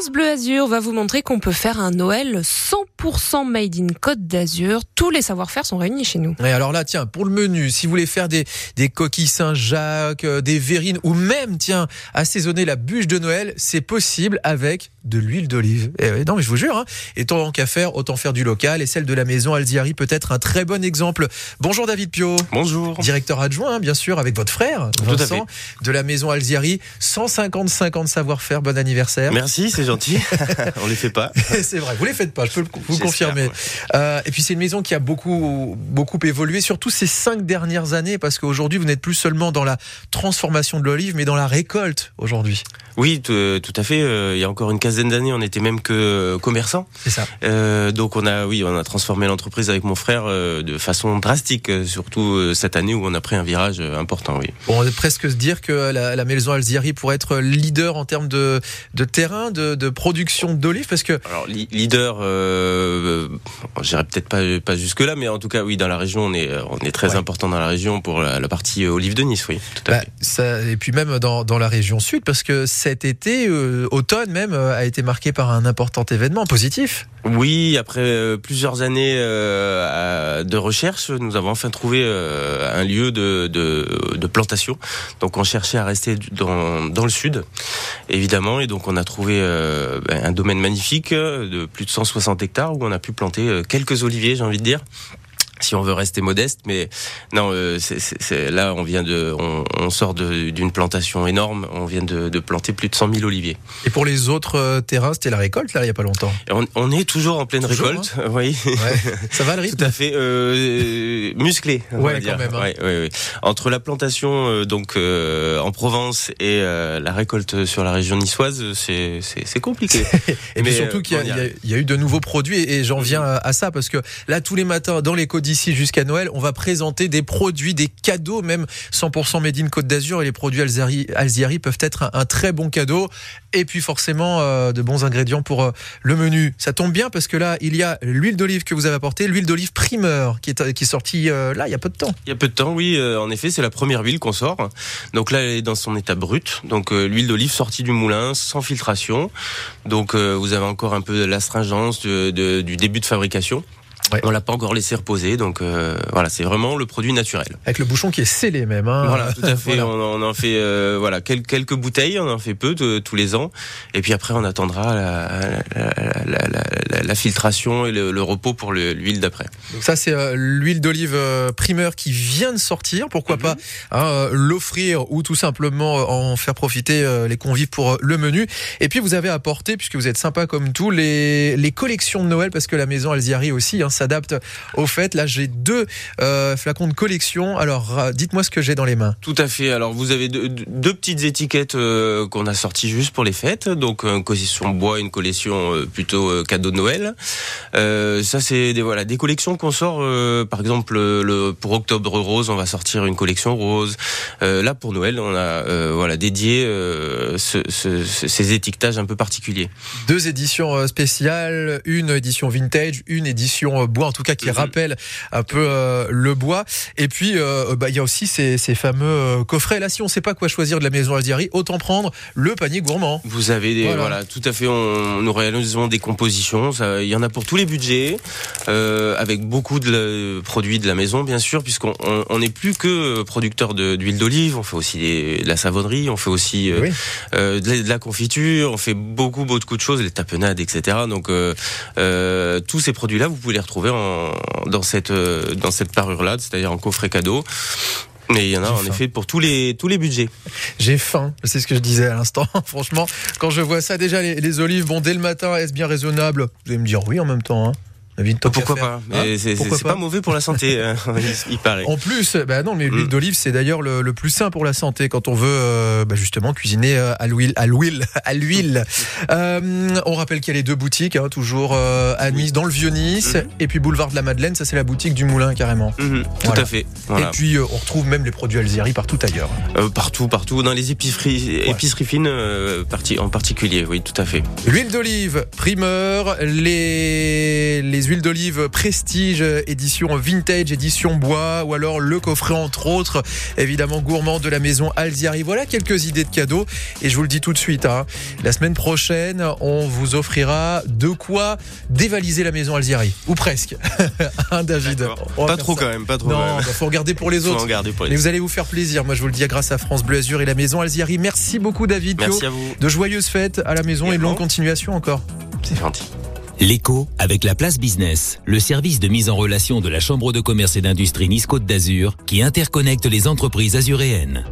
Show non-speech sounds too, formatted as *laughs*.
France Bleu Azur va vous montrer qu'on peut faire un Noël 100% made in Côte d'Azur. Tous les savoir-faire sont réunis chez nous. Et alors là, tiens, pour le menu, si vous voulez faire des, des coquilles Saint-Jacques, euh, des verrines ou même, tiens, assaisonner la bûche de Noël, c'est possible avec de l'huile d'olive. Eh non, mais je vous jure, hein, et tant qu'à faire, autant faire du local. Et celle de la maison Alziari peut être un très bon exemple. Bonjour David Pio. Bonjour. Directeur adjoint, hein, bien sûr, avec votre frère, Vincent, de la maison Alziari. 155 ans de savoir-faire. Bon anniversaire. Merci, c'est gentil. *laughs* On les fait pas. *laughs* c'est vrai, vous les faites pas, je peux vous confirmer. Ouais. Euh, et puis c'est une maison qui a beaucoup, beaucoup évolué, surtout ces cinq dernières années, parce qu'aujourd'hui vous n'êtes plus seulement dans la transformation de l'olive, mais dans la récolte aujourd'hui. Oui, tout à fait. Euh, il y a encore une quinzaine d'années, on était même que commerçant. C'est ça. Euh, donc on a, oui, on a transformé l'entreprise avec mon frère euh, de façon drastique, surtout euh, cette année où on a pris un virage important. Oui. Bon, on peut presque se dire que la, la maison Alziari pourrait être leader en termes de, de terrain, de, de production d'olives, parce que. Alors leader, euh, j'irai peut-être pas, pas jusque là, mais en tout cas, oui, dans la région, on est, on est très ouais. important dans la région pour la, la partie olive de Nice, oui. Tout à bah, fait. Ça, et puis même dans, dans la région sud, parce que cet été, euh, automne même, euh, a été marqué par un important événement positif. Oui, après euh, plusieurs années euh, de recherche, nous avons enfin trouvé euh, un lieu de, plantation. Donc on cherchait à rester dans, dans le sud, évidemment, et donc on a trouvé euh, un domaine magnifique de plus de 160 hectares où on a pu planter quelques oliviers, j'ai envie de dire si on veut rester modeste, mais non, euh, c'est là on vient de, on, on sort d'une plantation énorme, on vient de, de, planter plus de 100 000 oliviers. Et pour les autres euh, terrains, c'était la récolte là, il y a pas longtemps. On, on, est toujours en pleine toujours, récolte, hein *laughs* oui. Ouais. Ça va le rythme Tout à fait euh, musclé. On ouais, va dire. quand même. Hein. Ouais. Entre la plantation euh, donc en Provence et la récolte sur la région niçoise, c'est c'est compliqué. *laughs* et mais surtout qu'il y, y, y, a eu de nouveaux produits et, et j'en viens à, à ça parce que là tous les matins dans les codes d'ici jusqu'à Noël, on va présenter des produits, des cadeaux, même 100% made Côte d'Azur. Et les produits Alziari, peuvent être un, très bon cadeau. Et puis forcément, euh, de bons ingrédients pour euh, le menu. Ça tombe bien parce que là, il y a l'huile d'olive que vous avez apportée, l'huile d'olive primeur qui est, qui est sortie euh, là, il y a peu de temps. Il y a peu de temps, oui. en effet, c'est la première huile qu'on sort. Donc là, elle est dans son état brut. Donc l'huile d'olive sortie du moulin, sans filtration. Donc vous avez encore un peu de l'astringence du début de fabrication. Ouais. On l'a pas encore laissé reposer, donc euh, voilà, c'est vraiment le produit naturel. Avec le bouchon qui est scellé même. Hein. Voilà, tout à fait. *laughs* voilà. on, on, en fait euh, voilà quelques, quelques, bouteilles, on en fait peu de, tous les ans, et puis après on attendra la, la, la, la filtration et le, le repos pour l'huile d'après. Donc ça c'est euh, l'huile d'olive primeur qui vient de sortir. Pourquoi mm -hmm. pas hein, l'offrir ou tout simplement en faire profiter les convives pour le menu. Et puis vous avez apporté, puisque vous êtes sympa comme tout, les, les collections de Noël parce que la maison Alziari aussi. Hein, s'adapte au fait. Là, j'ai deux euh, flacons de collection. Alors, euh, dites-moi ce que j'ai dans les mains. Tout à fait. Alors, vous avez deux, deux petites étiquettes euh, qu'on a sorties juste pour les fêtes. Donc, une collection bois, une collection euh, plutôt cadeau de Noël. ça, c'est des voilà des collections qu'on sort. par exemple, le, pour Octobre Rose, on va sortir une collection rose. là, pour Noël, on a voilà dédié ce, ce, ces étiquetages un peu particuliers. Deux éditions spéciales, une édition vintage, une édition bois, en tout cas qui mmh. rappelle un peu euh, le bois. Et puis, euh, bah, il y a aussi ces, ces fameux euh, coffrets. Là, si on ne sait pas quoi choisir de la maison Alziari, autant prendre le panier gourmand. Vous avez des, voilà. voilà tout à fait. On, nous réalisons des compositions. Il y en a pour tous les budgets, euh, avec beaucoup de la, produits de la maison, bien sûr, puisqu'on n'est plus que producteur d'huile d'olive. On fait aussi des, de la savonnerie, on fait aussi oui. de, la, de, la, confiture, on fait beaucoup, beaucoup de choses, les tapenades, etc. Donc, tous ces produits-là, vous pouvez les retrouver en, dans cette dans cette parure là, c'est-à-dire en coffret cadeau. Mais il y en a en faim. effet pour tous les tous les budgets. J'ai faim, c'est ce que je disais à l'instant. *laughs* Franchement, quand je vois ça déjà les, les olives, bon dès le matin, est-ce bien raisonnable? Vous allez me dire oui en même temps. Hein pourquoi pas hein C'est pas, pas mauvais pour la santé, *laughs* hein, il paraît. En plus, bah non, mais l'huile mm. d'olive, c'est d'ailleurs le, le, plus sain pour la santé quand on veut euh, bah justement cuisiner euh, à l'huile, à l'huile, *laughs* à l'huile. *laughs* euh, on rappelle qu'il y a les deux boutiques, hein, toujours euh, à Nice, dans le vieux Nice, mm -hmm. et puis boulevard de la Madeleine, ça c'est la boutique du Moulin carrément. Mm -hmm. Tout voilà. à fait. Voilà. Et puis euh, on retrouve même les produits Alzieri partout ailleurs. partout, partout, dans les épiceries, ouais. épiceries fines en particulier, oui, tout à fait. L'huile d'olive, primeur, les les huiles d'olive prestige, édition vintage, édition bois, ou alors le coffret entre autres, évidemment gourmand de la maison Alziari. Voilà quelques idées de cadeaux. Et je vous le dis tout de suite, hein, la semaine prochaine, on vous offrira de quoi dévaliser la maison Alziari. Ou presque. *laughs* hein, David? Pas trop quand même, pas trop. Non, bah, faut regarder pour les autres. Pour Mais vous allez vous faire plaisir. Moi, je vous le dis, grâce à France Bleu Azur et la maison Alziari. Merci beaucoup, David. Merci à vous. De joyeuses fêtes à la maison et de longue continuation encore. C'est gentil. L'écho avec la place business, le service de mise en relation de la Chambre de commerce et d'industrie Nice Côte d'Azur qui interconnecte les entreprises azuréennes.